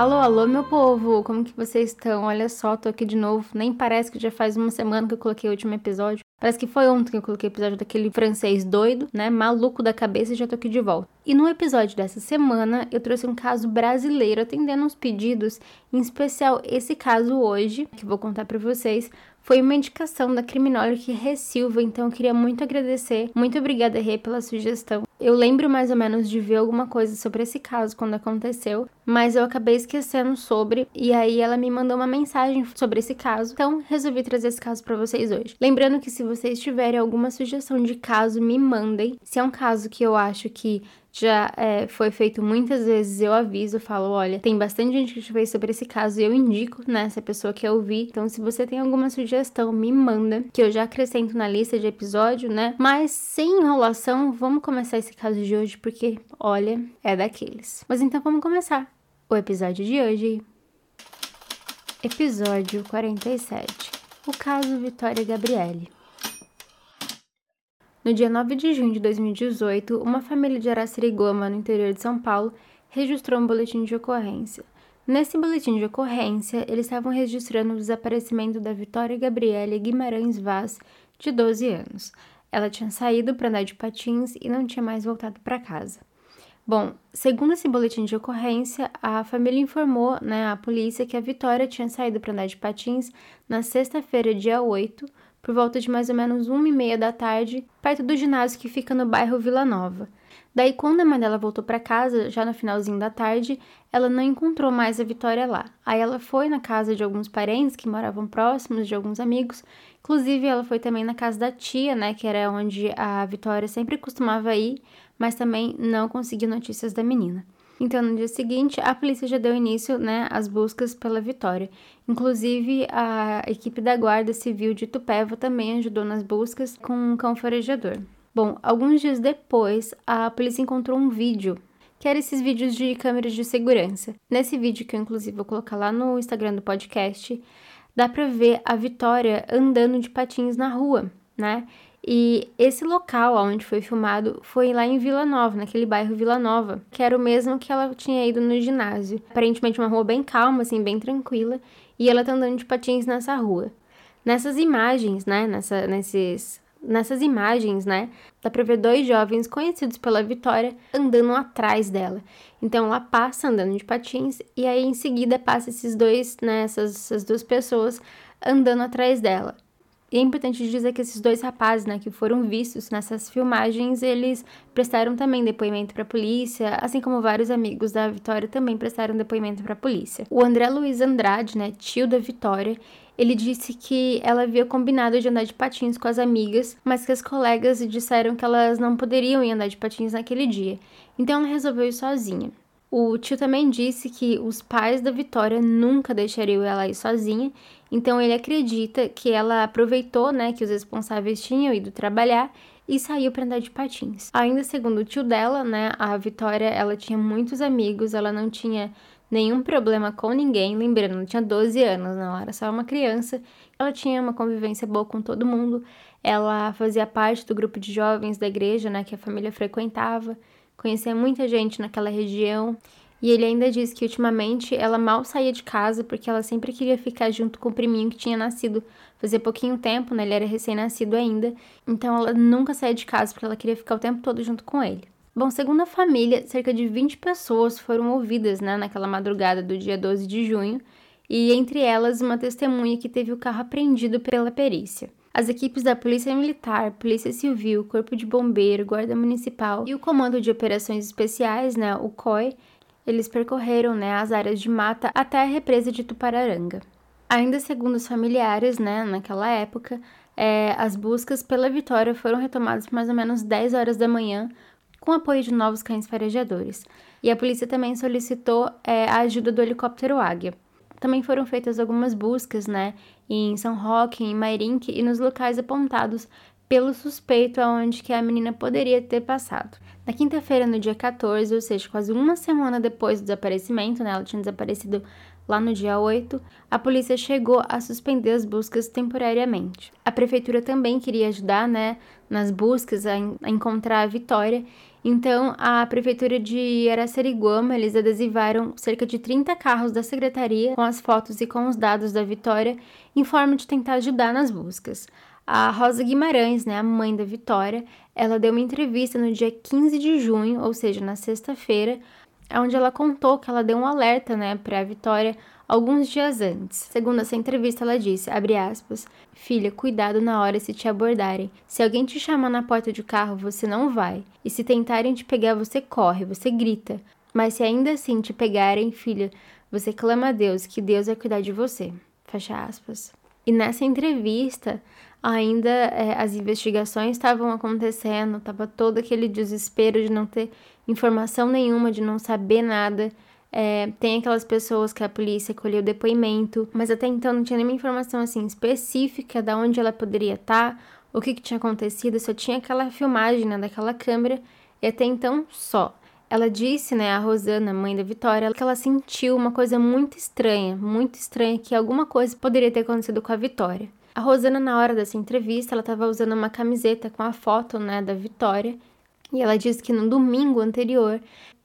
Alô, alô, meu povo! Como que vocês estão? Olha só, tô aqui de novo. Nem parece que já faz uma semana que eu coloquei o último episódio. Parece que foi ontem que eu coloquei o episódio daquele francês doido, né? Maluco da cabeça e já tô aqui de volta. E no episódio dessa semana, eu trouxe um caso brasileiro atendendo uns pedidos, em especial esse caso hoje, que vou contar para vocês, foi uma indicação da criminóloga Rê Silva, então eu queria muito agradecer. Muito obrigada, Rê, pela sugestão. Eu lembro mais ou menos de ver alguma coisa sobre esse caso quando aconteceu, mas eu acabei esquecendo sobre e aí ela me mandou uma mensagem sobre esse caso. Então, resolvi trazer esse caso para vocês hoje. Lembrando que se vocês tiverem alguma sugestão de caso, me mandem. Se é um caso que eu acho que já é, foi feito muitas vezes, eu aviso, falo, olha, tem bastante gente que fez sobre esse caso e eu indico, né, essa pessoa que eu ouvir. Então, se você tem alguma sugestão, me manda, que eu já acrescento na lista de episódio, né? Mas sem enrolação, vamos começar esse caso de hoje, porque, olha, é daqueles. Mas então vamos começar o episódio de hoje. Episódio 47. O caso Vitória Gabriele. No dia 9 de junho de 2018, uma família de Araciriguama, no interior de São Paulo, registrou um boletim de ocorrência. Nesse boletim de ocorrência, eles estavam registrando o desaparecimento da Vitória Gabriele Guimarães Vaz, de 12 anos. Ela tinha saído para andar de patins e não tinha mais voltado para casa. Bom, segundo esse boletim de ocorrência, a família informou né, à polícia que a Vitória tinha saído para andar de patins na sexta-feira, dia 8, por volta de mais ou menos uma e meia da tarde, perto do ginásio que fica no bairro Vila Nova. Daí, quando a mãe dela voltou para casa, já no finalzinho da tarde, ela não encontrou mais a Vitória lá. Aí ela foi na casa de alguns parentes que moravam próximos, de alguns amigos. Inclusive, ela foi também na casa da tia, né, que era onde a Vitória sempre costumava ir, mas também não conseguiu notícias da menina. Então, no dia seguinte, a polícia já deu início né, às buscas pela Vitória. Inclusive, a equipe da Guarda Civil de Tupéva também ajudou nas buscas com um cão farejador. Bom, alguns dias depois, a polícia encontrou um vídeo que eram esses vídeos de câmeras de segurança. Nesse vídeo, que eu inclusive vou colocar lá no Instagram do podcast, dá pra ver a Vitória andando de patins na rua, né? E esse local onde foi filmado foi lá em Vila Nova, naquele bairro Vila Nova, que era o mesmo que ela tinha ido no ginásio. Aparentemente uma rua bem calma, assim, bem tranquila, e ela tá andando de patins nessa rua. Nessas imagens, né, nessa, nesses, nessas imagens, né, dá pra ver dois jovens conhecidos pela Vitória andando atrás dela. Então ela passa andando de patins e aí em seguida passa esses dois, né, essas, essas duas pessoas andando atrás dela. E é importante dizer que esses dois rapazes, né, que foram vistos nessas filmagens, eles prestaram também depoimento para a polícia, assim como vários amigos da Vitória também prestaram depoimento para a polícia. O André Luiz Andrade, né, tio da Vitória, ele disse que ela havia combinado de andar de patins com as amigas, mas que as colegas disseram que elas não poderiam ir andar de patins naquele dia. Então ela resolveu ir sozinha. O tio também disse que os pais da Vitória nunca deixariam ela ir sozinha, então ele acredita que ela aproveitou, né, que os responsáveis tinham ido trabalhar e saiu para andar de patins. Ainda segundo o tio dela, né, a Vitória, ela tinha muitos amigos, ela não tinha nenhum problema com ninguém, lembrando, ela tinha 12 anos, não era só uma criança. Ela tinha uma convivência boa com todo mundo. Ela fazia parte do grupo de jovens da igreja, né, que a família frequentava conhecia muita gente naquela região. E ele ainda disse que ultimamente ela mal saía de casa porque ela sempre queria ficar junto com o priminho que tinha nascido fazia pouquinho tempo, né? Ele era recém-nascido ainda. Então ela nunca saía de casa porque ela queria ficar o tempo todo junto com ele. Bom, segundo a família, cerca de 20 pessoas foram ouvidas né, naquela madrugada do dia 12 de junho, e entre elas uma testemunha que teve o carro apreendido pela perícia. As equipes da Polícia Militar, Polícia Civil, Corpo de Bombeiro, Guarda Municipal e o Comando de Operações Especiais, né, o COI, eles percorreram né, as áreas de mata até a represa de Tupararanga. Ainda segundo os familiares, né, naquela época, é, as buscas pela Vitória foram retomadas mais ou menos 10 horas da manhã, com apoio de novos cães farejadores. E a polícia também solicitou é, a ajuda do helicóptero Águia. Também foram feitas algumas buscas, né, em São Roque, em Mairink e nos locais apontados pelo suspeito aonde que a menina poderia ter passado. Na quinta-feira, no dia 14, ou seja, quase uma semana depois do desaparecimento, né, ela tinha desaparecido lá no dia 8, a polícia chegou a suspender as buscas temporariamente. A prefeitura também queria ajudar, né, nas buscas a, a encontrar a Vitória então, a prefeitura de Araçariguama, eles adesivaram cerca de 30 carros da secretaria com as fotos e com os dados da Vitória, em forma de tentar ajudar nas buscas. A Rosa Guimarães, né, a mãe da Vitória, ela deu uma entrevista no dia 15 de junho, ou seja, na sexta-feira, onde ela contou que ela deu um alerta, né, para a Vitória alguns dias antes. Segundo essa entrevista, ela disse, abre aspas, Filha, cuidado na hora se te abordarem. Se alguém te chamar na porta de carro, você não vai. E se tentarem te pegar, você corre, você grita. Mas se ainda assim te pegarem, filha, você clama a Deus, que Deus vai cuidar de você. Fecha aspas. E nessa entrevista, ainda é, as investigações estavam acontecendo, estava todo aquele desespero de não ter informação nenhuma, de não saber nada. É, tem aquelas pessoas que a polícia colheu depoimento, mas até então não tinha nenhuma informação assim específica de onde ela poderia estar, tá, o que, que tinha acontecido, só tinha aquela filmagem né, daquela câmera e até então só. Ela disse, né, a Rosana, mãe da Vitória, que ela sentiu uma coisa muito estranha, muito estranha, que alguma coisa poderia ter acontecido com a Vitória. A Rosana, na hora dessa entrevista, ela estava usando uma camiseta com a foto, né, da Vitória, e ela disse que no domingo anterior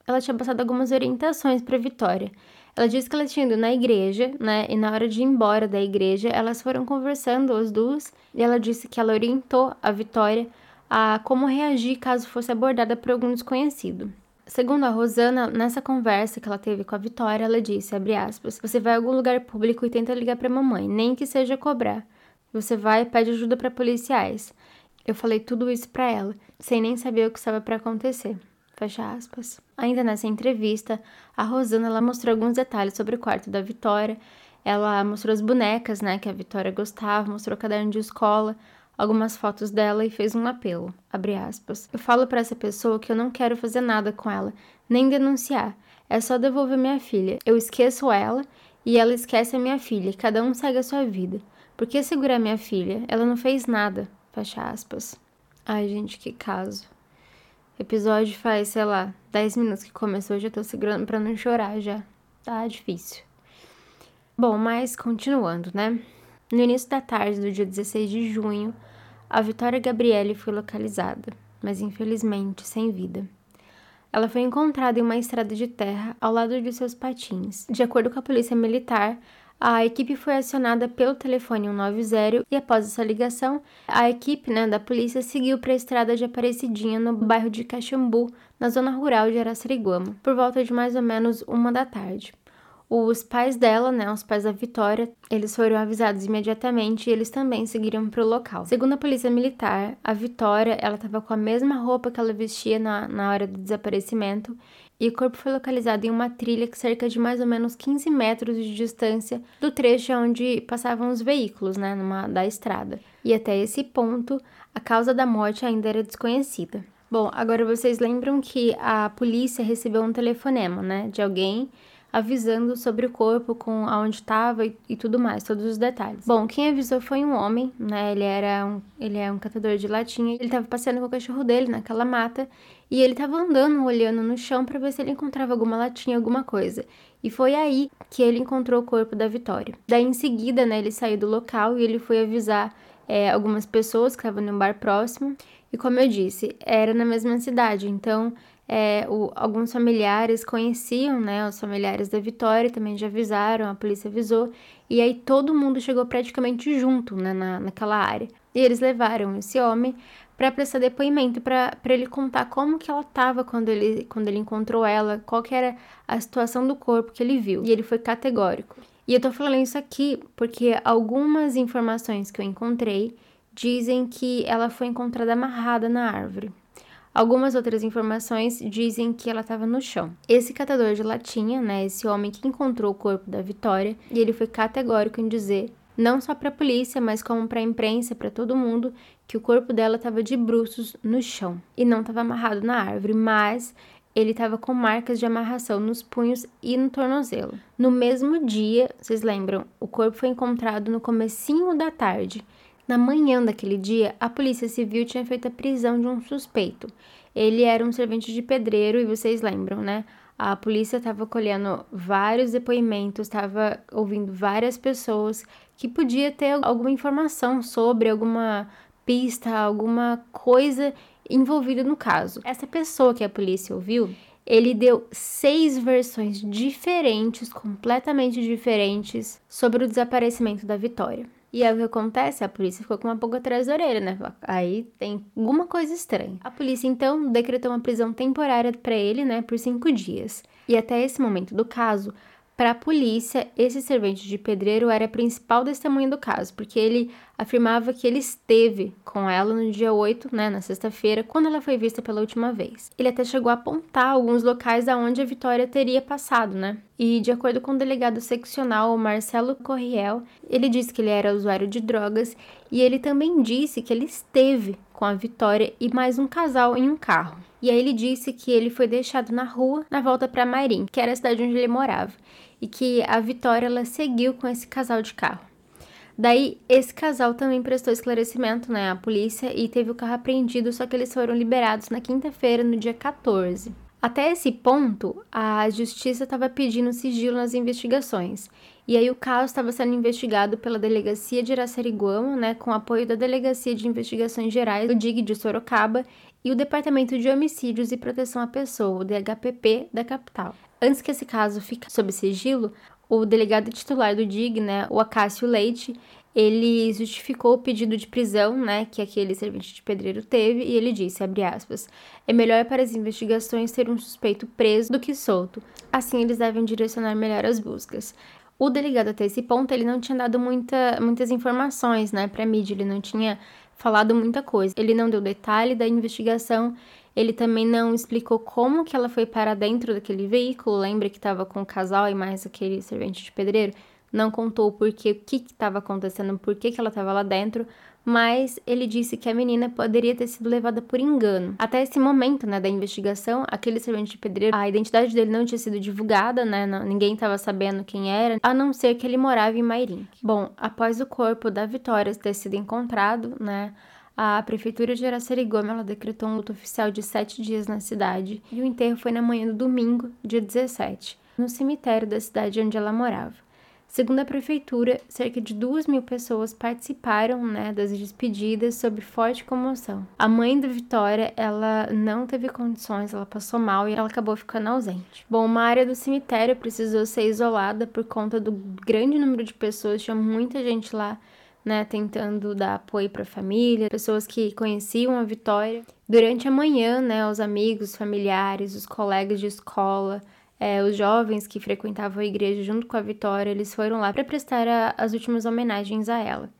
ela tinha passado algumas orientações para Vitória. Ela disse que ela tinha ido na igreja, né? E na hora de ir embora da igreja, elas foram conversando as duas, e ela disse que ela orientou a Vitória a como reagir caso fosse abordada por algum desconhecido. Segundo a Rosana, nessa conversa que ela teve com a Vitória, ela disse, aspas, você vai a algum lugar público e tenta ligar para mamãe, nem que seja cobrar. Você vai e pede ajuda para policiais. Eu falei tudo isso para ela, sem nem saber o que estava para acontecer. Fecha aspas. Ainda nessa entrevista, a Rosana ela mostrou alguns detalhes sobre o quarto da Vitória. Ela mostrou as bonecas, né, que a Vitória gostava, mostrou o caderno de escola, algumas fotos dela e fez um apelo, abre aspas. Eu falo para essa pessoa que eu não quero fazer nada com ela, nem denunciar. É só devolver minha filha. Eu esqueço ela e ela esquece a minha filha. Cada um segue a sua vida. Por que segurar minha filha? Ela não fez nada. Fecha aspas. Ai, gente, que caso episódio faz, sei lá, 10 minutos que começou, já tô segurando para não chorar já. Tá difícil. Bom, mas continuando, né? No início da tarde do dia 16 de junho, a Vitória Gabriele foi localizada, mas infelizmente sem vida. Ela foi encontrada em uma estrada de terra ao lado de seus patins. De acordo com a polícia militar, a equipe foi acionada pelo telefone 190 e após essa ligação, a equipe né, da polícia seguiu para a estrada de Aparecidinha no bairro de Caxambu, na zona rural de Araçariguama, por volta de mais ou menos uma da tarde. Os pais dela, né, os pais da Vitória, eles foram avisados imediatamente e eles também seguiram para o local. Segundo a polícia militar, a Vitória, ela estava com a mesma roupa que ela vestia na, na hora do desaparecimento e o corpo foi localizado em uma trilha que cerca de mais ou menos 15 metros de distância do trecho onde passavam os veículos, né, numa, da estrada. E até esse ponto, a causa da morte ainda era desconhecida. Bom, agora vocês lembram que a polícia recebeu um telefonema, né, de alguém avisando sobre o corpo, com aonde estava e, e, tudo mais, todos os detalhes. Bom, quem avisou foi um homem, né? Ele era um, ele é um catador de latinha. Ele estava passeando com o cachorro dele naquela mata e ele estava andando, olhando no chão para ver se ele encontrava alguma latinha, alguma coisa. E foi aí que ele encontrou o corpo da Vitória. Daí em seguida, né? Ele saiu do local e ele foi avisar é, algumas pessoas que estavam no bar próximo. E como eu disse, era na mesma cidade, então é, o, alguns familiares conheciam, né? Os familiares da Vitória também já avisaram, a polícia avisou, e aí todo mundo chegou praticamente junto né, na, naquela área. E eles levaram esse homem para prestar depoimento, para ele contar como que ela estava quando ele, quando ele encontrou ela, qual que era a situação do corpo que ele viu. E ele foi categórico. E eu tô falando isso aqui porque algumas informações que eu encontrei dizem que ela foi encontrada amarrada na árvore. Algumas outras informações dizem que ela estava no chão. Esse catador de latinha, né, esse homem que encontrou o corpo da Vitória, e ele foi categórico em dizer, não só para a polícia, mas como para a imprensa, para todo mundo, que o corpo dela estava de bruços no chão e não estava amarrado na árvore, mas ele estava com marcas de amarração nos punhos e no tornozelo. No mesmo dia, vocês lembram, o corpo foi encontrado no comecinho da tarde. Na manhã daquele dia, a Polícia Civil tinha feito a prisão de um suspeito. Ele era um servente de pedreiro e vocês lembram, né? A polícia estava colhendo vários depoimentos, estava ouvindo várias pessoas que podia ter alguma informação sobre alguma pista, alguma coisa envolvida no caso. Essa pessoa que a polícia ouviu, ele deu seis versões diferentes, completamente diferentes, sobre o desaparecimento da Vitória. E aí o que acontece? A polícia ficou com uma pulga atrás da orelha, né? Aí tem alguma coisa estranha. A polícia então decretou uma prisão temporária para ele, né, por cinco dias. E até esse momento do caso, para a polícia, esse servente de pedreiro era a principal testemunha do caso, porque ele afirmava que ele esteve com ela no dia 8, né, na sexta-feira, quando ela foi vista pela última vez. Ele até chegou a apontar alguns locais aonde a Vitória teria passado, né? E de acordo com o delegado seccional Marcelo Corriel, ele disse que ele era usuário de drogas e ele também disse que ele esteve com a Vitória e mais um casal em um carro. E aí ele disse que ele foi deixado na rua na volta para Mairim, que era a cidade onde ele morava e que a Vitória ela seguiu com esse casal de carro. Daí, esse casal também prestou esclarecimento né, à polícia e teve o carro apreendido, só que eles foram liberados na quinta-feira, no dia 14. Até esse ponto, a justiça estava pedindo sigilo nas investigações. E aí o caso estava sendo investigado pela Delegacia de Araçariguama, né, com apoio da Delegacia de Investigações Gerais, o DIG de Sorocaba, e o Departamento de Homicídios e Proteção à Pessoa, o DHPP, da capital. Antes que esse caso fique sob sigilo, o delegado titular do DIG, né, o Acácio Leite, ele justificou o pedido de prisão, né, que aquele servente de pedreiro teve, e ele disse, abre aspas, é melhor para as investigações ter um suspeito preso do que solto. Assim, eles devem direcionar melhor as buscas. O delegado até esse ponto, ele não tinha dado muita, muitas informações, né, para a mídia, ele não tinha falado muita coisa. Ele não deu detalhe da investigação ele também não explicou como que ela foi para dentro daquele veículo. Lembra que estava com o casal e mais aquele servente de pedreiro? Não contou por que, o que estava acontecendo, por que, que ela estava lá dentro, mas ele disse que a menina poderia ter sido levada por engano. Até esse momento, né, da investigação, aquele servente de pedreiro, a identidade dele não tinha sido divulgada, né, não, ninguém estava sabendo quem era, a não ser que ele morava em Mairim. Bom, após o corpo da Vitória ter sido encontrado, né, a prefeitura de Araçariguama ela decretou um luto oficial de sete dias na cidade e o enterro foi na manhã do domingo, dia 17, no cemitério da cidade onde ela morava. Segundo a prefeitura, cerca de duas mil pessoas participaram né, das despedidas sob forte comoção. A mãe da Vitória, ela não teve condições, ela passou mal e ela acabou ficando ausente. Bom, uma área do cemitério precisou ser isolada por conta do grande número de pessoas, tinha muita gente lá né, tentando dar apoio para a família, pessoas que conheciam a Vitória. Durante a manhã, né, os amigos, familiares, os colegas de escola, é, os jovens que frequentavam a igreja junto com a Vitória, eles foram lá para prestar a, as últimas homenagens a ela.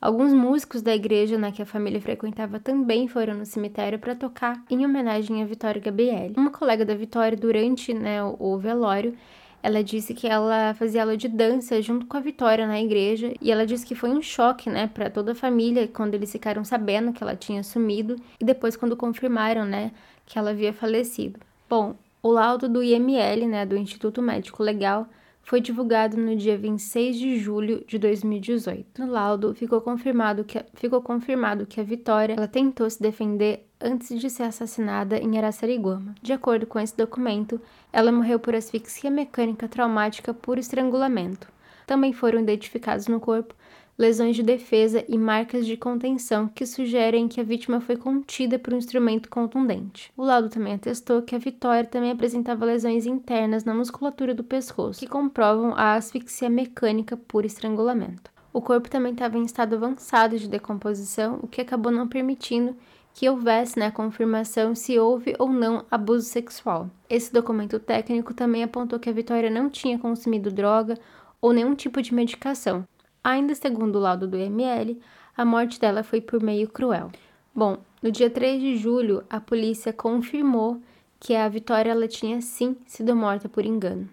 Alguns músicos da igreja né, que a família frequentava também foram no cemitério para tocar em homenagem a Vitória Gabriele. Uma colega da Vitória, durante né, o velório, ela disse que ela fazia aula de dança junto com a Vitória na igreja e ela disse que foi um choque, né, para toda a família quando eles ficaram sabendo que ela tinha sumido e depois quando confirmaram, né, que ela havia falecido. Bom, o laudo do IML, né, do Instituto Médico Legal, foi divulgado no dia 26 de julho de 2018. No laudo ficou confirmado que, ficou confirmado que a Vitória ela tentou se defender antes de ser assassinada em Araçariguama. De acordo com esse documento, ela morreu por asfixia mecânica traumática por estrangulamento. Também foram identificados no corpo lesões de defesa e marcas de contenção que sugerem que a vítima foi contida por um instrumento contundente. O laudo também atestou que a Vitória também apresentava lesões internas na musculatura do pescoço, que comprovam a asfixia mecânica por estrangulamento. O corpo também estava em estado avançado de decomposição, o que acabou não permitindo que houvesse né, confirmação se houve ou não abuso sexual. Esse documento técnico também apontou que a Vitória não tinha consumido droga ou nenhum tipo de medicação, Ainda segundo o laudo do ML, a morte dela foi por meio cruel. Bom, no dia 3 de julho, a polícia confirmou que a Vitória ela tinha sim sido morta por engano.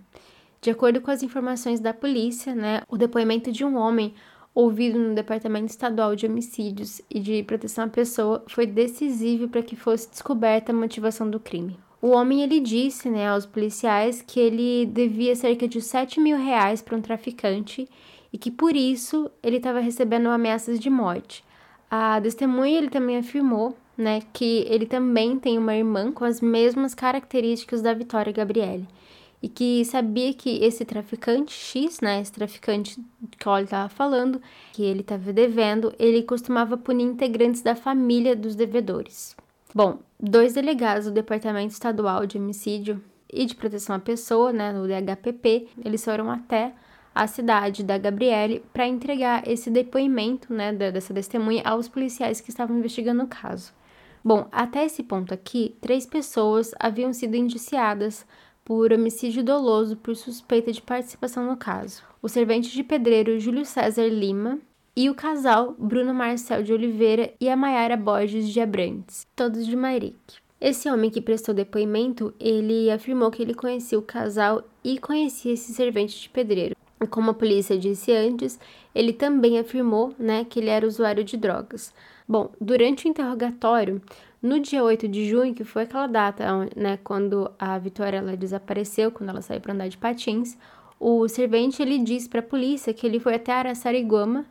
De acordo com as informações da polícia, né, o depoimento de um homem ouvido no Departamento Estadual de Homicídios e de Proteção à Pessoa foi decisivo para que fosse descoberta a motivação do crime. O homem ele disse né, aos policiais que ele devia cerca de 7 mil reais para um traficante e que por isso ele estava recebendo ameaças de morte. A testemunha ele também afirmou né, que ele também tem uma irmã com as mesmas características da Vitória Gabriele e que sabia que esse traficante X, né, esse traficante que o estava falando, que ele estava devendo, ele costumava punir integrantes da família dos devedores. Bom, dois delegados do Departamento Estadual de Homicídio e de Proteção à Pessoa, né, no DHPP, eles foram até a cidade da Gabriele para entregar esse depoimento, né, dessa testemunha aos policiais que estavam investigando o caso. Bom, até esse ponto aqui, três pessoas haviam sido indiciadas por homicídio doloso por suspeita de participação no caso. O servente de pedreiro Júlio César Lima e o casal Bruno Marcel de Oliveira e a Maiara Borges de Abrantes, todos de Mairique. Esse homem que prestou depoimento, ele afirmou que ele conhecia o casal e conhecia esse servente de pedreiro. Como a polícia disse antes, ele também afirmou, né, que ele era usuário de drogas. Bom, durante o interrogatório, no dia 8 de junho, que foi aquela data, né, quando a Vitória ela desapareceu, quando ela saiu para andar de patins, o servente ele disse para a polícia que ele foi até Araçariguama,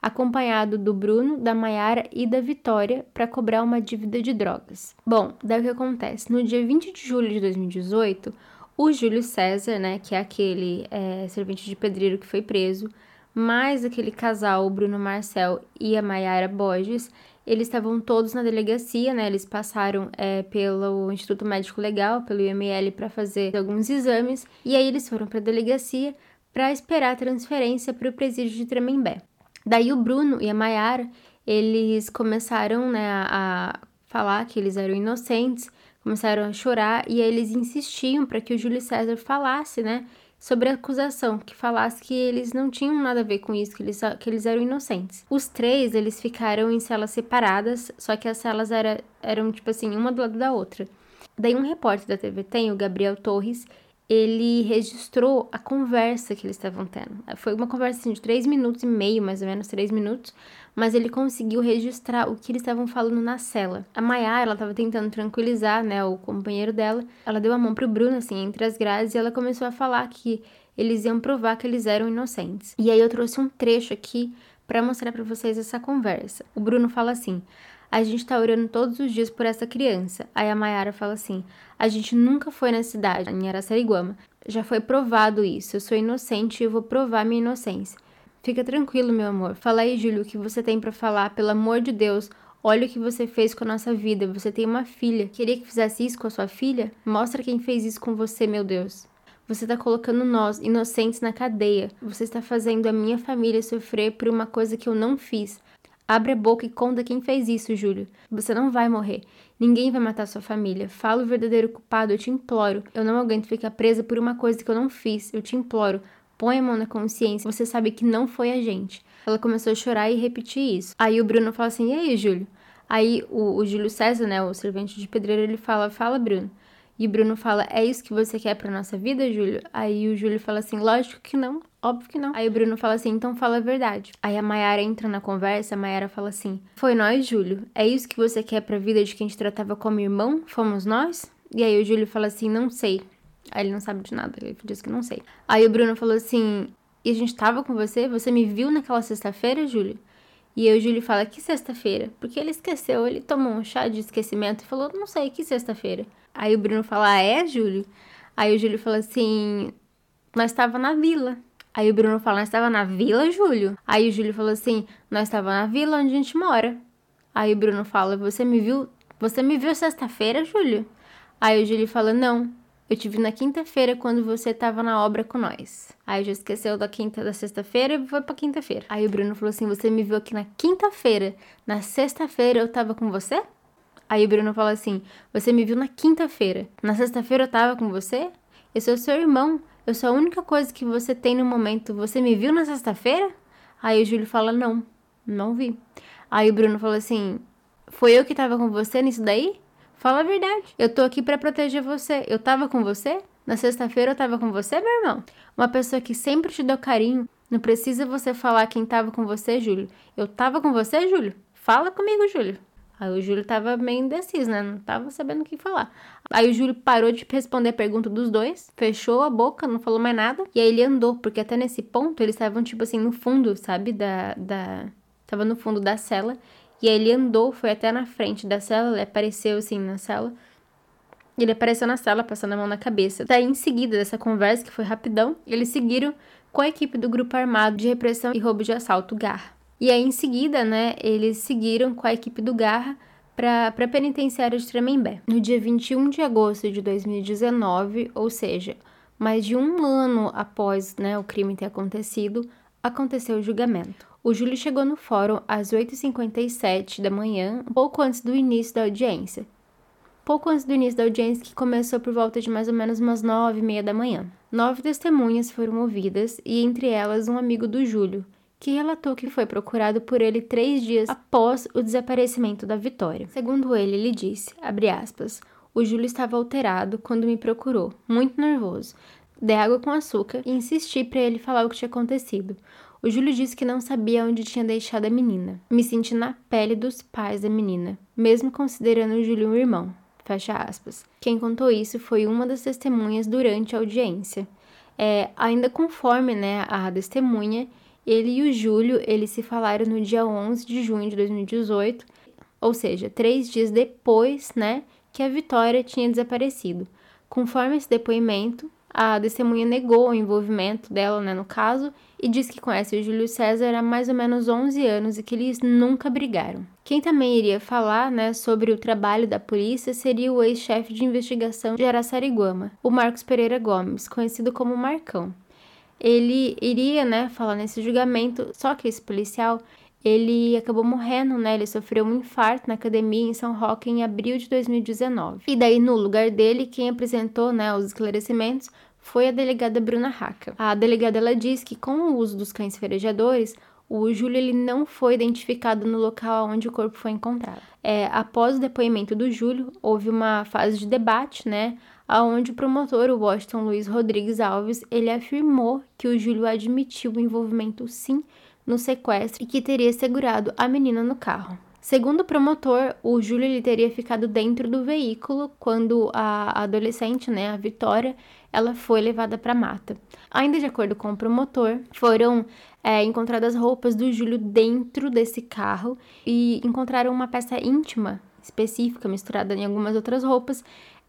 acompanhado do Bruno, da Maiara e da Vitória, para cobrar uma dívida de drogas. Bom, daí o que acontece? No dia 20 de julho de 2018, o Júlio César, né, que é aquele é, servente de pedreiro que foi preso, mais aquele casal, o Bruno Marcel e a Maiara Borges, eles estavam todos na delegacia, né? Eles passaram é, pelo Instituto Médico Legal, pelo IML, para fazer alguns exames. E aí eles foram para a delegacia para esperar a transferência para o presídio de Tremembé. Daí o Bruno e a Maiara, eles começaram né, a falar que eles eram inocentes, começaram a chorar e eles insistiam para que o Júlio César falasse, né? sobre a acusação, que falasse que eles não tinham nada a ver com isso, que eles, que eles eram inocentes. Os três, eles ficaram em celas separadas, só que as celas era, eram, tipo assim, uma do lado da outra. Daí um repórter da TV Tem, o Gabriel Torres, ele registrou a conversa que eles estavam tendo. Foi uma conversa assim, de três minutos e meio, mais ou menos, três minutos, mas ele conseguiu registrar o que eles estavam falando na cela. A Maiara, ela estava tentando tranquilizar, né, o companheiro dela. Ela deu a mão pro Bruno, assim, entre as grades, e ela começou a falar que eles iam provar que eles eram inocentes. E aí eu trouxe um trecho aqui para mostrar para vocês essa conversa. O Bruno fala assim: a gente tá orando todos os dias por essa criança. Aí a Mayara fala assim: a gente nunca foi na cidade, em Araçariguama. Já foi provado isso. Eu sou inocente e eu vou provar minha inocência. Fica tranquilo, meu amor. Fala aí, Júlio, o que você tem para falar, pelo amor de Deus. Olha o que você fez com a nossa vida. Você tem uma filha. Queria que fizesse isso com a sua filha? Mostra quem fez isso com você, meu Deus. Você está colocando nós, inocentes, na cadeia. Você está fazendo a minha família sofrer por uma coisa que eu não fiz. Abre a boca e conta quem fez isso, Júlio. Você não vai morrer. Ninguém vai matar sua família. Fala o verdadeiro culpado, eu te imploro. Eu não aguento ficar presa por uma coisa que eu não fiz. Eu te imploro. Põe a mão na consciência. Você sabe que não foi a gente. Ela começou a chorar e repetir isso. Aí o Bruno fala assim: E aí, Júlio? Aí o, o Júlio César, né, o servente de pedreiro, ele fala: Fala, Bruno. E Bruno fala: É isso que você quer pra nossa vida, Júlio? Aí o Júlio fala assim: Lógico que não. Óbvio que não. Aí o Bruno fala assim: então fala a verdade. Aí a Mayara entra na conversa, a Mayara fala assim: Foi nós, Júlio? É isso que você quer pra vida de quem te tratava como irmão? Fomos nós? E aí o Júlio fala assim: Não sei. Aí ele não sabe de nada, ele diz que não sei. Aí o Bruno falou assim: E a gente tava com você? Você me viu naquela sexta-feira, Júlio? E o Júlio fala: Que sexta-feira? Porque ele esqueceu, ele tomou um chá de esquecimento e falou: Não sei, que sexta-feira? Aí o Bruno fala: Ah, é, Júlio? Aí o Júlio fala assim: Nós tava na vila. Aí o Bruno fala, nós estava na vila, Júlio? Aí o Júlio falou assim, nós estava na vila onde a gente mora. Aí o Bruno fala, você me viu, você me viu sexta-feira, Júlio? Aí o Júlio fala, não, eu te vi na quinta-feira quando você estava na obra com nós. Aí já esqueceu da quinta da sexta-feira e foi pra quinta-feira. Aí o Bruno falou assim: Você me viu aqui na quinta-feira. Na sexta-feira eu tava com você? Aí o Bruno fala assim: Você me viu na quinta-feira. Na sexta-feira eu tava com você? Eu sou seu irmão. Eu sou a única coisa que você tem no momento. Você me viu na sexta-feira? Aí o Júlio fala: Não, não vi. Aí o Bruno fala assim: Foi eu que tava com você nisso daí? Fala a verdade. Eu tô aqui para proteger você. Eu tava com você? Na sexta-feira eu tava com você, meu irmão? Uma pessoa que sempre te deu carinho. Não precisa você falar quem tava com você, Júlio. Eu tava com você, Júlio? Fala comigo, Júlio. Aí o Júlio tava meio indeciso, né? Não tava sabendo o que falar. Aí o Júlio parou de responder a pergunta dos dois, fechou a boca, não falou mais nada. E aí ele andou, porque até nesse ponto eles estavam, tipo assim, no fundo, sabe? Da. da... Tava no fundo da cela. E aí ele andou, foi até na frente da cela, ele apareceu assim na cela. Ele apareceu na sala, passando a mão na cabeça. Daí, em seguida dessa conversa, que foi rapidão, eles seguiram com a equipe do Grupo Armado de Repressão e Roubo de Assalto, Garra. E aí, em seguida, né, eles seguiram com a equipe do Garra para a penitenciária de Tremembé. No dia 21 de agosto de 2019, ou seja, mais de um ano após né, o crime ter acontecido, aconteceu o julgamento. O Júlio chegou no fórum às 8h57 da manhã, pouco antes do início da audiência pouco antes do início da audiência, que começou por volta de mais ou menos umas nove e meia da manhã. Nove testemunhas foram ouvidas, e entre elas um amigo do Júlio, que relatou que foi procurado por ele três dias após o desaparecimento da Vitória. Segundo ele, ele disse, aspas, o Júlio estava alterado quando me procurou, muito nervoso. Dei água com açúcar e insisti para ele falar o que tinha acontecido. O Júlio disse que não sabia onde tinha deixado a menina. Me senti na pele dos pais da menina, mesmo considerando o Júlio um irmão. Fecha aspas. Quem contou isso foi uma das testemunhas durante a audiência. É, ainda conforme né, a testemunha, ele e o Júlio eles se falaram no dia 11 de junho de 2018, ou seja, três dias depois né, que a Vitória tinha desaparecido. Conforme esse depoimento, a testemunha negou o envolvimento dela né, no caso e diz que conhece o Júlio César há mais ou menos 11 anos e que eles nunca brigaram. Quem também iria falar né, sobre o trabalho da polícia seria o ex-chefe de investigação de Araçariguama, o Marcos Pereira Gomes, conhecido como Marcão. Ele iria né, falar nesse julgamento, só que esse policial ele acabou morrendo, né? Ele sofreu um infarto na academia em São Roque em abril de 2019. E daí, no lugar dele, quem apresentou né, os esclarecimentos foi a delegada Bruna Raca. A delegada ela diz que com o uso dos cães farejadores, o Júlio ele não foi identificado no local onde o corpo foi encontrado. É, após o depoimento do Júlio, houve uma fase de debate, né, aonde o promotor, o Washington Luiz Rodrigues Alves, ele afirmou que o Júlio admitiu o envolvimento sim no sequestro e que teria segurado a menina no carro. Segundo o promotor, o Júlio ele teria ficado dentro do veículo quando a adolescente, né, a Vitória, ela foi levada para a mata. Ainda de acordo com o promotor, foram é, encontradas roupas do Júlio dentro desse carro e encontraram uma peça íntima específica misturada em algumas outras roupas.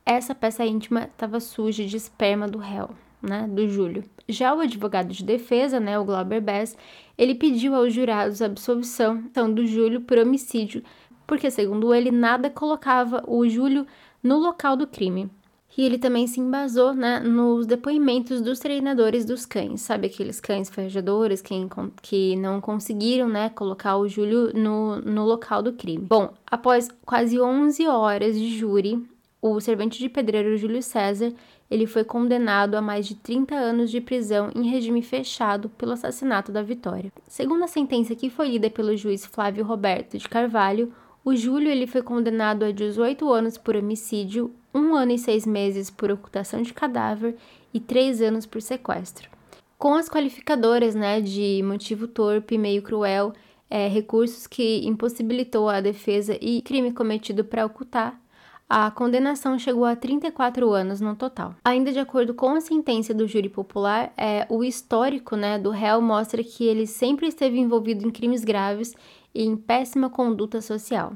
Essa peça íntima estava suja de esperma do réu, né, do Júlio. Já o advogado de defesa, né, o Glauber Bess, ele pediu aos jurados a absolvição do Júlio por homicídio, porque segundo ele nada colocava o Júlio no local do crime. E ele também se embasou né, nos depoimentos dos treinadores dos cães, sabe aqueles cães farejadores que, que não conseguiram né, colocar o Júlio no, no local do crime. Bom, após quase 11 horas de júri, o servente de pedreiro Júlio César ele foi condenado a mais de 30 anos de prisão em regime fechado pelo assassinato da Vitória. Segundo a sentença que foi lida pelo juiz Flávio Roberto de Carvalho, o Júlio ele foi condenado a 18 anos por homicídio, um ano e seis meses por ocultação de cadáver e três anos por sequestro. Com as qualificadoras né, de motivo torpe, meio cruel, é, recursos que impossibilitou a defesa e crime cometido para ocultar, a condenação chegou a 34 anos no total. Ainda de acordo com a sentença do júri popular, é, o histórico né, do réu mostra que ele sempre esteve envolvido em crimes graves e em péssima conduta social.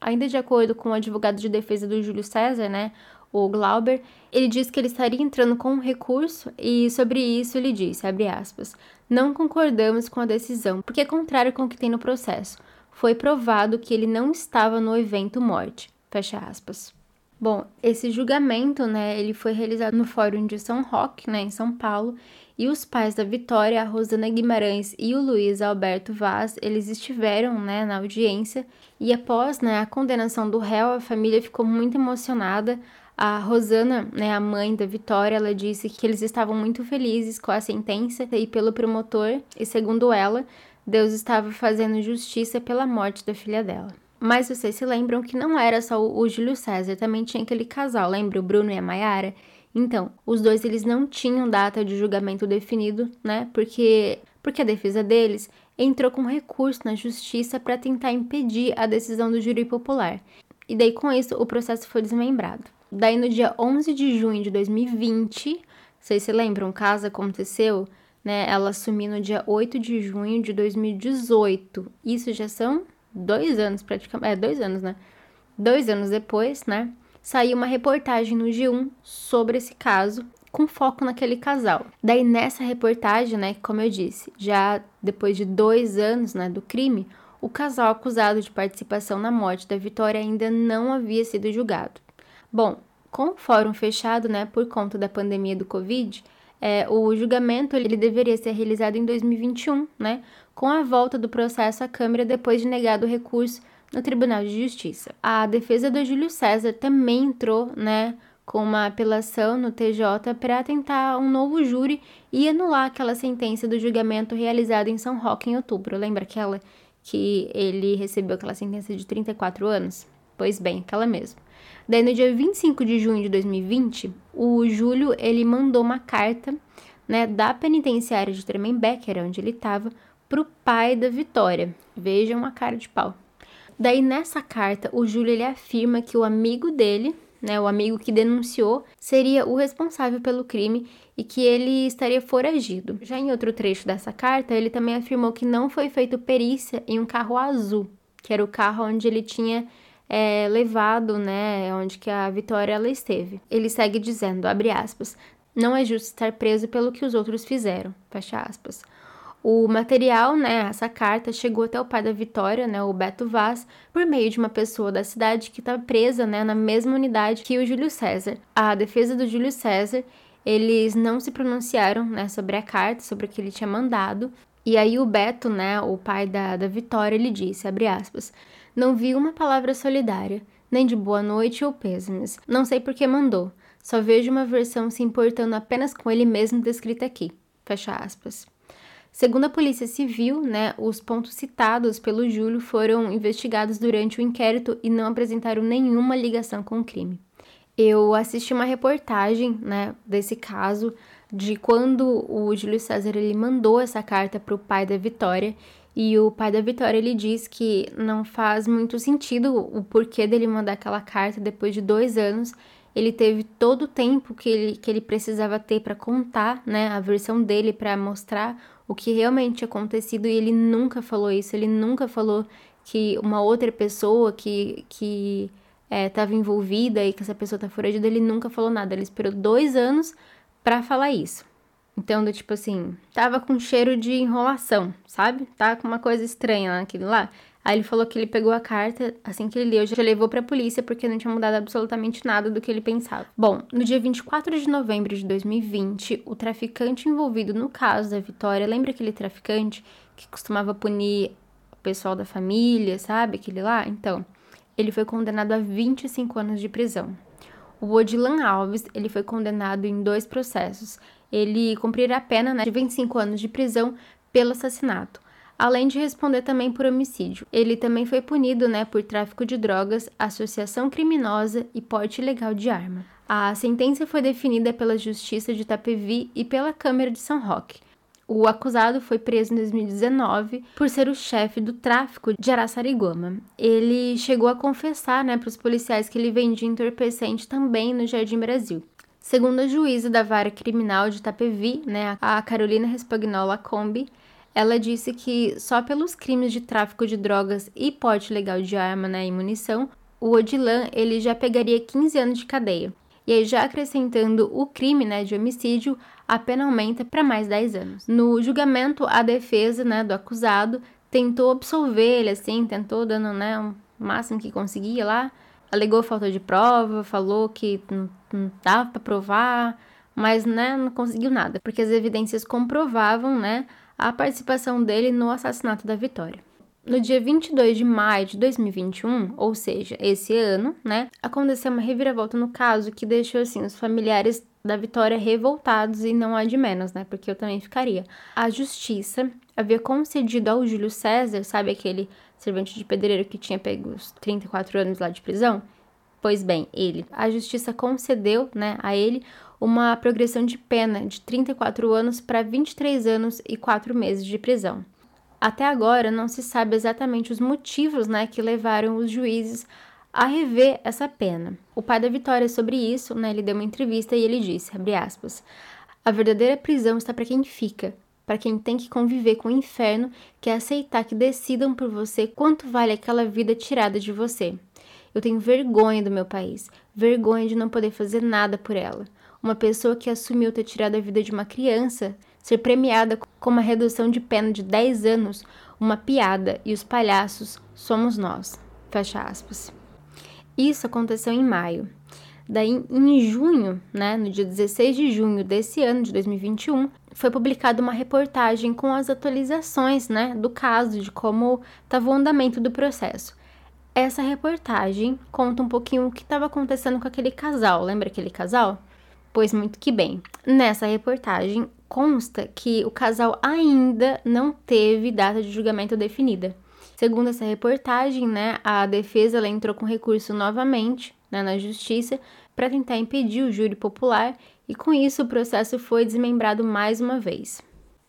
Ainda de acordo com o advogado de defesa do Júlio César, né, o Glauber, ele diz que ele estaria entrando com um recurso e sobre isso ele disse, abre aspas, não concordamos com a decisão, porque é contrário com o que tem no processo. Foi provado que ele não estava no evento morte, fecha aspas. Bom, esse julgamento, né, ele foi realizado no Fórum de São Roque, né, em São Paulo, e os pais da Vitória, a Rosana Guimarães e o Luiz Alberto Vaz, eles estiveram, né, na audiência, e após, né, a condenação do réu, a família ficou muito emocionada. A Rosana, né, a mãe da Vitória, ela disse que eles estavam muito felizes com a sentença e pelo promotor, e segundo ela, Deus estava fazendo justiça pela morte da filha dela. Mas vocês se lembram que não era só o Júlio César, também tinha aquele casal, lembra o Bruno e a Maiara? Então, os dois eles não tinham data de julgamento definido, né? Porque porque a defesa deles entrou com recurso na justiça para tentar impedir a decisão do júri popular. E daí com isso o processo foi desmembrado. Daí no dia 11 de junho de 2020, vocês se lembram, o caso aconteceu, né? Ela assumiu no dia 8 de junho de 2018. Isso já são dois anos praticamente, é dois anos, né? Dois anos depois, né? Saiu uma reportagem no G1 sobre esse caso com foco naquele casal. Daí nessa reportagem, né, como eu disse, já depois de dois anos, né, do crime, o casal acusado de participação na morte da Vitória ainda não havia sido julgado. Bom, com o fórum fechado, né, por conta da pandemia do Covid, é, o julgamento ele deveria ser realizado em 2021, né, com a volta do processo à Câmara depois de negado o recurso no Tribunal de Justiça. A defesa do Júlio César também entrou, né, com uma apelação no TJ para tentar um novo júri e anular aquela sentença do julgamento realizado em São Roque em outubro. Lembra aquela que ele recebeu aquela sentença de 34 anos? Pois bem, aquela mesmo. Daí no dia 25 de junho de 2020, o Júlio ele mandou uma carta, né, da penitenciária de Tremembé, que era onde ele estava, pro pai da Vitória. Vejam a cara de pau. Daí nessa carta, o Júlio ele afirma que o amigo dele, né, o amigo que denunciou, seria o responsável pelo crime e que ele estaria foragido. Já em outro trecho dessa carta, ele também afirmou que não foi feito perícia em um carro azul, que era o carro onde ele tinha é, levado, né, onde que a Vitória ela esteve. Ele segue dizendo, abre aspas, não é justo estar preso pelo que os outros fizeram, fecha aspas. O material, né, essa carta, chegou até o pai da Vitória, né, o Beto Vaz, por meio de uma pessoa da cidade que está presa, né, na mesma unidade que o Júlio César. A defesa do Júlio César, eles não se pronunciaram, né, sobre a carta, sobre o que ele tinha mandado. E aí o Beto, né, o pai da, da Vitória, ele disse, abre aspas, não vi uma palavra solidária, nem de boa noite ou pêsames. Não sei por que mandou. Só vejo uma versão se importando apenas com ele mesmo descrita aqui. Fecha aspas. Segundo a Polícia Civil, né, os pontos citados pelo Júlio foram investigados durante o inquérito e não apresentaram nenhuma ligação com o crime. Eu assisti uma reportagem, né, desse caso de quando o Júlio César ele mandou essa carta para o pai da Vitória e o pai da Vitória ele diz que não faz muito sentido o porquê dele mandar aquela carta depois de dois anos. Ele teve todo o tempo que ele, que ele precisava ter para contar né, a versão dele, para mostrar o que realmente tinha acontecido e ele nunca falou isso, ele nunca falou que uma outra pessoa que, que estava é, envolvida e que essa pessoa tá foragida, ele nunca falou nada, ele esperou dois anos para falar isso. Então, do tipo assim, tava com cheiro de enrolação, sabe? Tá com uma coisa estranha naquilo lá. Aí ele falou que ele pegou a carta, assim que ele leu, já levou pra polícia porque não tinha mudado absolutamente nada do que ele pensava. Bom, no dia 24 de novembro de 2020, o traficante envolvido no caso da Vitória, lembra aquele traficante que costumava punir o pessoal da família, sabe? Aquele lá? Então, ele foi condenado a 25 anos de prisão. O Odilan Alves, ele foi condenado em dois processos. Ele cumprirá a pena né, de 25 anos de prisão pelo assassinato além de responder também por homicídio. Ele também foi punido né, por tráfico de drogas, associação criminosa e porte ilegal de arma. A sentença foi definida pela Justiça de Itapevi e pela Câmara de São Roque. O acusado foi preso em 2019 por ser o chefe do tráfico de Araçariguama. Ele chegou a confessar né, para os policiais que ele vendia entorpecente também no Jardim Brasil. Segundo a juíza da vara criminal de Itapevi, né, a Carolina Respagnola Combi, ela disse que só pelos crimes de tráfico de drogas e porte legal de arma né, e munição, o Odilan ele já pegaria 15 anos de cadeia. E aí, já acrescentando o crime né, de homicídio, a pena aumenta para mais 10 anos. No julgamento, a defesa né, do acusado tentou absolver ele, assim, tentou dando né, o máximo que conseguia lá, alegou falta de prova, falou que não, não dava para provar, mas né, não conseguiu nada, porque as evidências comprovavam né, a participação dele no assassinato da Vitória. No dia 22 de maio de 2021, ou seja, esse ano, né, aconteceu uma reviravolta no caso que deixou assim os familiares da Vitória revoltados e não há de menos, né, porque eu também ficaria. A justiça havia concedido ao Júlio César, sabe aquele servente de pedreiro que tinha pego os 34 anos lá de prisão? Pois bem, ele, a justiça concedeu, né, a ele uma progressão de pena de 34 anos para 23 anos e 4 meses de prisão. Até agora não se sabe exatamente os motivos, né, que levaram os juízes a rever essa pena. O pai da Vitória sobre isso, né, ele deu uma entrevista e ele disse, aspas, a verdadeira prisão está para quem fica, para quem tem que conviver com o inferno, que é aceitar que decidam por você quanto vale aquela vida tirada de você. Eu tenho vergonha do meu país, vergonha de não poder fazer nada por ela. Uma pessoa que assumiu ter tirado a vida de uma criança, ser premiada com uma redução de pena de 10 anos, uma piada, e os palhaços somos nós. Fecha aspas. Isso aconteceu em maio. Daí, em junho, né, no dia 16 de junho desse ano de 2021, foi publicada uma reportagem com as atualizações, né, do caso, de como estava o andamento do processo. Essa reportagem conta um pouquinho o que estava acontecendo com aquele casal. Lembra aquele casal? Pois muito que bem. Nessa reportagem consta que o casal ainda não teve data de julgamento definida. Segundo essa reportagem, né, a defesa ela entrou com recurso novamente né, na justiça para tentar impedir o júri popular e com isso o processo foi desmembrado mais uma vez.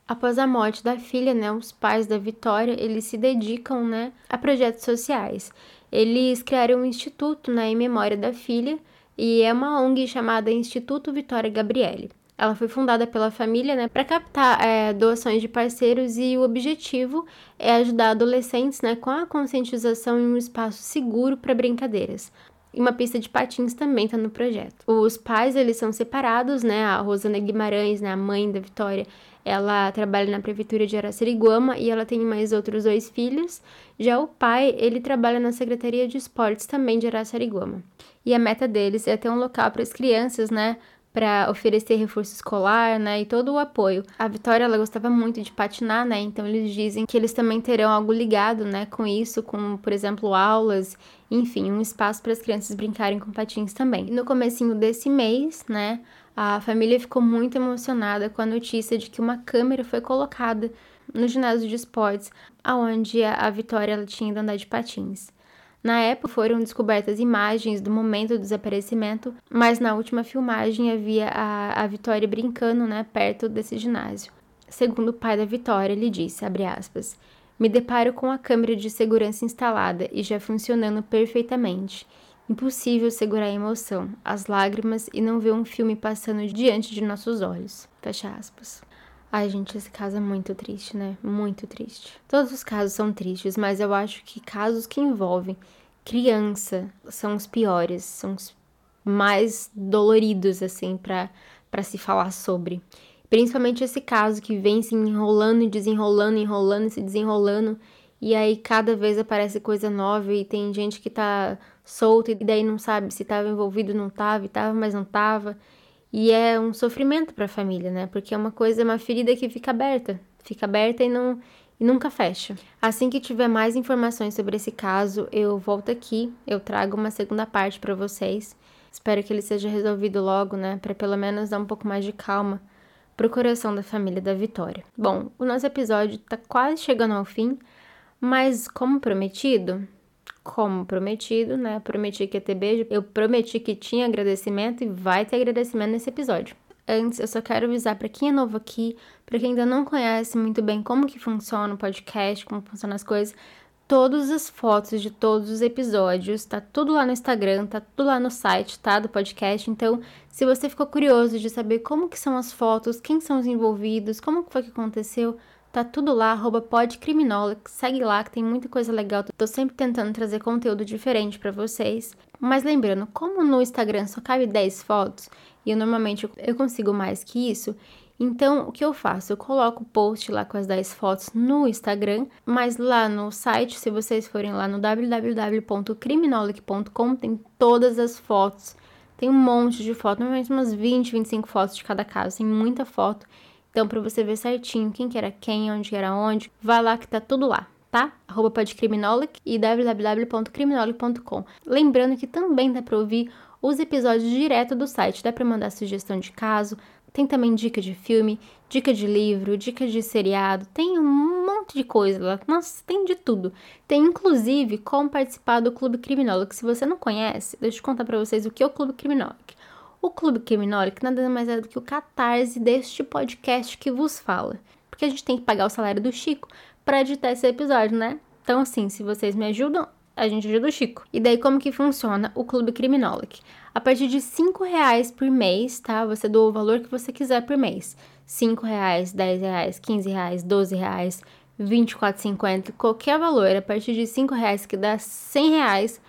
Após a morte da filha, né, os pais da Vitória, eles se dedicam, né, a projetos sociais. Eles criaram um instituto, né, em memória da filha, e é uma ONG chamada Instituto Vitória Gabriele. Ela foi fundada pela família né, para captar é, doações de parceiros e o objetivo é ajudar adolescentes né, com a conscientização em um espaço seguro para brincadeiras. E uma pista de patins também está no projeto. Os pais, eles são separados, né? A Rosana Guimarães, né, a mãe da Vitória, ela trabalha na prefeitura de Araçariguama e ela tem mais outros dois filhos. Já o pai, ele trabalha na Secretaria de Esportes também de Araçariguama. E a meta deles é ter um local para as crianças, né, para oferecer reforço escolar, né, e todo o apoio. A Vitória ela gostava muito de patinar, né? Então eles dizem que eles também terão algo ligado, né, com isso, com, por exemplo, aulas, enfim, um espaço para as crianças brincarem com patins também. No comecinho desse mês, né, a família ficou muito emocionada com a notícia de que uma câmera foi colocada no ginásio de esportes, aonde a Vitória ela tinha ido andar de patins. Na época foram descobertas imagens do momento do desaparecimento, mas na última filmagem havia a, a Vitória brincando, né, perto desse ginásio. Segundo o pai da Vitória, ele disse, aspas, me deparo com a câmera de segurança instalada e já funcionando perfeitamente. Impossível segurar a emoção, as lágrimas e não ver um filme passando diante de nossos olhos. Fecha aspas. Ai, gente, esse caso é muito triste, né? Muito triste. Todos os casos são tristes, mas eu acho que casos que envolvem criança são os piores, são os mais doloridos, assim, para se falar sobre. Principalmente esse caso que vem se enrolando e desenrolando, enrolando e se desenrolando. E aí cada vez aparece coisa nova e tem gente que tá solta e daí não sabe se tava envolvido, não tava, e tava, mas não tava. E é um sofrimento para a família, né? Porque é uma coisa, é uma ferida que fica aberta, fica aberta e não e nunca fecha. Assim que tiver mais informações sobre esse caso, eu volto aqui, eu trago uma segunda parte para vocês. Espero que ele seja resolvido logo, né, para pelo menos dar um pouco mais de calma pro coração da família da Vitória. Bom, o nosso episódio tá quase chegando ao fim, mas como prometido, como prometido, né? Prometi que ia ter beijo. Eu prometi que tinha agradecimento e vai ter agradecimento nesse episódio. Antes, eu só quero avisar para quem é novo aqui, para quem ainda não conhece muito bem como que funciona o podcast, como funcionam as coisas, todas as fotos de todos os episódios, tá tudo lá no Instagram, tá tudo lá no site, tá, do podcast. Então, se você ficou curioso de saber como que são as fotos, quem são os envolvidos, como que foi que aconteceu, Tá tudo lá, arroba segue lá que tem muita coisa legal. Tô sempre tentando trazer conteúdo diferente para vocês. Mas lembrando, como no Instagram só cabe 10 fotos, e eu normalmente eu consigo mais que isso, então, o que eu faço? Eu coloco o post lá com as 10 fotos no Instagram, mas lá no site, se vocês forem lá no www.criminolog.com, tem todas as fotos. Tem um monte de fotos, normalmente umas 20, 25 fotos de cada caso, tem muita foto. Então, para você ver certinho quem que era quem, onde era onde, vai lá que tá tudo lá, tá? Arroba podcriminolic e www.criminolic.com. Lembrando que também dá para ouvir os episódios direto do site, dá para mandar sugestão de caso, tem também dica de filme, dica de livro, dica de seriado, tem um monte de coisa lá. Nossa, tem de tudo. Tem inclusive como participar do Clube Criminólogo. Se você não conhece, deixa eu contar para vocês o que é o Clube Criminólogo. O Clube Criminólogo nada mais é do que o catarse deste podcast que vos fala. Porque a gente tem que pagar o salário do Chico para editar esse episódio, né? Então, assim, se vocês me ajudam, a gente ajuda o Chico. E daí, como que funciona o Clube Criminólogo? A partir de 5 reais por mês, tá? Você doa o valor que você quiser por mês. 5 reais, 10 reais, 15 reais, 12 reais, 24,50, qualquer valor. A partir de 5 reais, que dá 100 reais,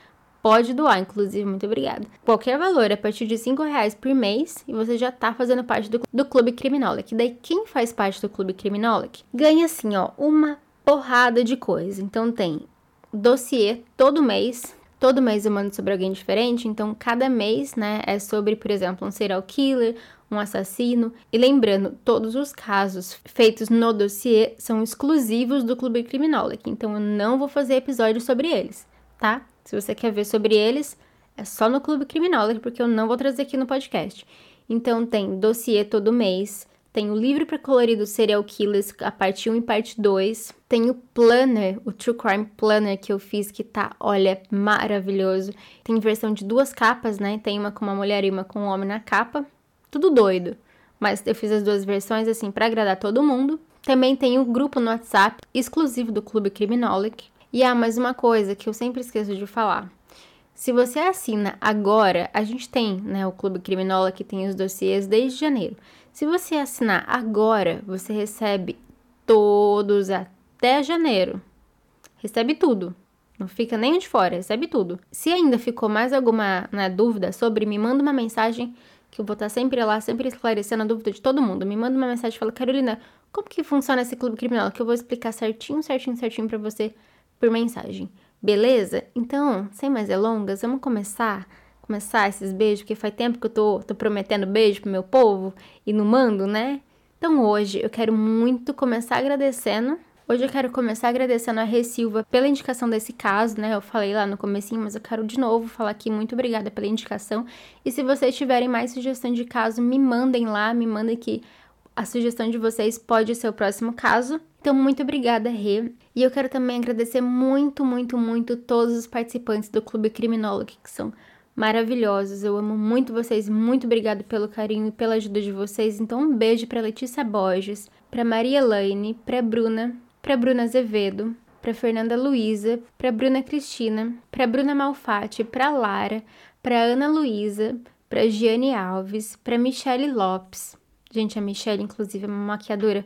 pode doar, inclusive, muito obrigada. Qualquer valor, a partir de 5 reais por mês, e você já tá fazendo parte do, do Clube Criminólogo. Daí, quem faz parte do Clube Criminólogo ganha, assim, ó, uma porrada de coisa. Então, tem dossiê todo mês. Todo mês eu mando sobre alguém diferente, então cada mês, né, é sobre, por exemplo, um serial killer, um assassino. E lembrando, todos os casos feitos no dossiê são exclusivos do Clube Criminólogo, então eu não vou fazer episódio sobre eles, tá? Se você quer ver sobre eles, é só no Clube Criminólogo, porque eu não vou trazer aqui no podcast. Então tem dossiê todo mês, tem o livro para colorido Serial Killers, a parte 1 e parte 2. Tem o planner, o True Crime Planner que eu fiz, que tá, olha, maravilhoso. Tem versão de duas capas, né? Tem uma com uma mulher e uma com um homem na capa. Tudo doido. Mas eu fiz as duas versões, assim, para agradar todo mundo. Também tem o grupo no WhatsApp, exclusivo do Clube Criminolic. E há ah, mais uma coisa que eu sempre esqueço de falar. Se você assina agora, a gente tem, né, o Clube Criminólogo que tem os dossiês desde janeiro. Se você assinar agora, você recebe todos até janeiro. Recebe tudo. Não fica nem de fora, recebe tudo. Se ainda ficou mais alguma na dúvida sobre, me manda uma mensagem que eu vou estar sempre lá, sempre esclarecendo a dúvida de todo mundo. Me manda uma mensagem e fala, Carolina, como que funciona esse clube criminal? Que eu vou explicar certinho, certinho, certinho para você por mensagem. Beleza? Então, sem mais delongas, vamos começar começar esses beijos, porque faz tempo que eu tô, tô prometendo beijo pro meu povo e não mando, né? Então hoje eu quero muito começar agradecendo. Hoje eu quero começar agradecendo a Rê Silva pela indicação desse caso, né? Eu falei lá no comecinho, mas eu quero de novo falar aqui muito obrigada pela indicação. E se vocês tiverem mais sugestão de caso, me mandem lá, me mandem que a sugestão de vocês pode ser o próximo caso. Então, muito obrigada, Rê. E eu quero também agradecer muito, muito, muito todos os participantes do Clube Criminólogo, que são maravilhosos. Eu amo muito vocês. Muito obrigada pelo carinho e pela ajuda de vocês. Então, um beijo para Letícia Borges, para Maria Elaine, para Bruna, para Bruna Azevedo, para Fernanda Luiza, para Bruna Cristina, para Bruna Malfatti, para Lara, para Ana Luísa, para Giane Alves, para Michele Lopes. Gente, a Michelle, inclusive, é uma maquiadora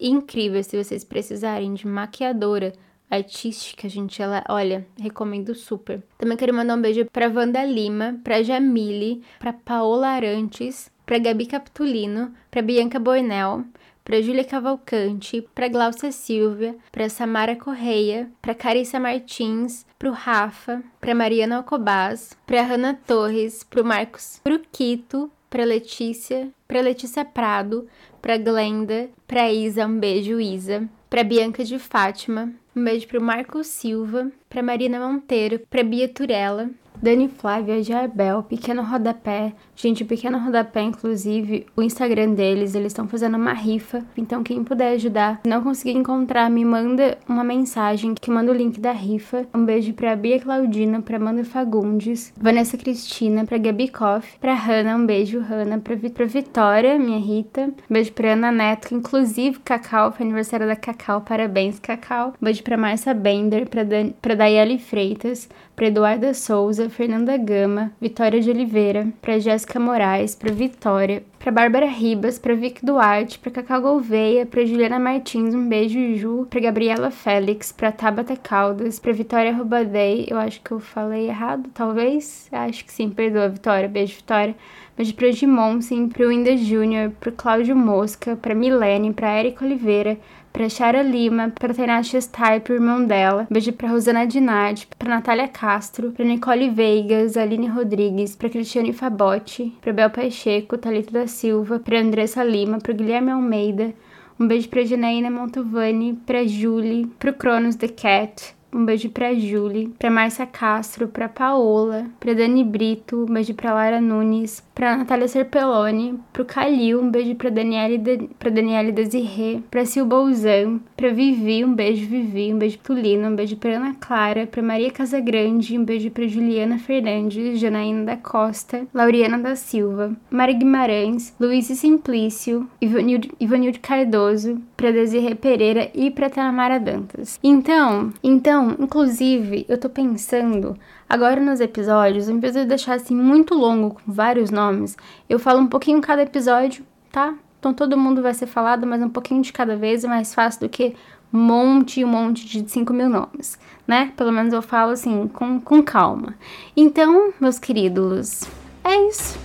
incrível. Se vocês precisarem de maquiadora artística, gente, ela, olha, recomendo super. Também quero mandar um beijo pra Wanda Lima, pra Jamile, pra Paola Arantes, pra Gabi Capitulino, pra Bianca Boinel, pra Júlia Cavalcante, pra Glaucia Silvia, pra Samara Correia, pra Carissa Martins, pro Rafa, pra Mariana Alcobaz, pra Hanna Torres, pro Marcos Bruquito, pra Letícia, pra Letícia Prado, pra Glenda, pra Isa, um beijo, Isa, pra Bianca de Fátima, um beijo pro Marco Silva, pra Marina Monteiro, pra Bia Turella, Dani Flávia Jarbel, Pequeno Rodapé. Gente, Pequeno Rodapé, inclusive, o Instagram deles, eles estão fazendo uma rifa. Então, quem puder ajudar, se não conseguir encontrar, me manda uma mensagem que manda o link da rifa. Um beijo pra Bia Claudina, pra Amanda Fagundes, Vanessa Cristina, pra Gabi Koff, pra Hanna, um beijo, Hanna, pra, pra Vitória, minha Rita. Um beijo pra Ana Neto, que inclusive Cacau, foi aniversário da Cacau, parabéns, Cacau. Um beijo pra Marcia Bender, pra, Dan pra Daiane Freitas, pra Eduarda Souza, Fernanda Gama, Vitória de Oliveira, pra Jéssica Moraes, pra Vitória, pra Bárbara Ribas, pra Vic Duarte, pra Cacau Gouveia, pra Juliana Martins, um beijo, Ju, pra Gabriela Félix, pra Tabata Caldas, pra Vitória Rubadei, eu acho que eu falei errado, talvez? Acho que sim, perdoa, Vitória, beijo, Vitória. Beijo pra Gimon, sim, pro Winda Júnior, pro Cláudio Mosca, pra Milene, pra Érica Oliveira, pra Chara Lima, pra Chestai, pro irmão dela. Beijo pra Rosana Dinardi, pra Natália Castro, pra Nicole Veigas, Aline Rodrigues, pra Cristiane Fabotti, pra Bel Pacheco, Thalita da Silva, pra Andressa Lima, pro Guilherme Almeida. Um beijo pra Janaína Montovani, pra Julie, pro Cronos The Cat, um beijo pra Julie, pra Márcia Castro, pra Paola, pra Dani Brito, um beijo pra Lara Nunes, pra Natália Serpeloni, pro Calil, um beijo pra Daniele, de, pra Daniele Desirê, pra Sil Bouzan, pra Vivi, um beijo Vivi, um beijo pro Lino, um beijo pra Ana Clara, pra Maria Casagrande, um beijo pra Juliana Fernandes, Janaína da Costa, Lauriana da Silva, Mari Guimarães, Luiz Simplício, Ivanildo, Ivanildo Cardoso, pra Desirê Pereira e pra Tanamara Dantas. Então, então, inclusive, eu tô pensando Agora nos episódios, em vez de eu deixar assim muito longo com vários nomes, eu falo um pouquinho cada episódio, tá? Então todo mundo vai ser falado, mas um pouquinho de cada vez é mais fácil do que um monte e um monte de 5 mil nomes, né? Pelo menos eu falo assim, com, com calma. Então, meus queridos, é isso.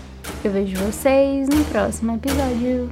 Eu vejo vocês no próximo episódio.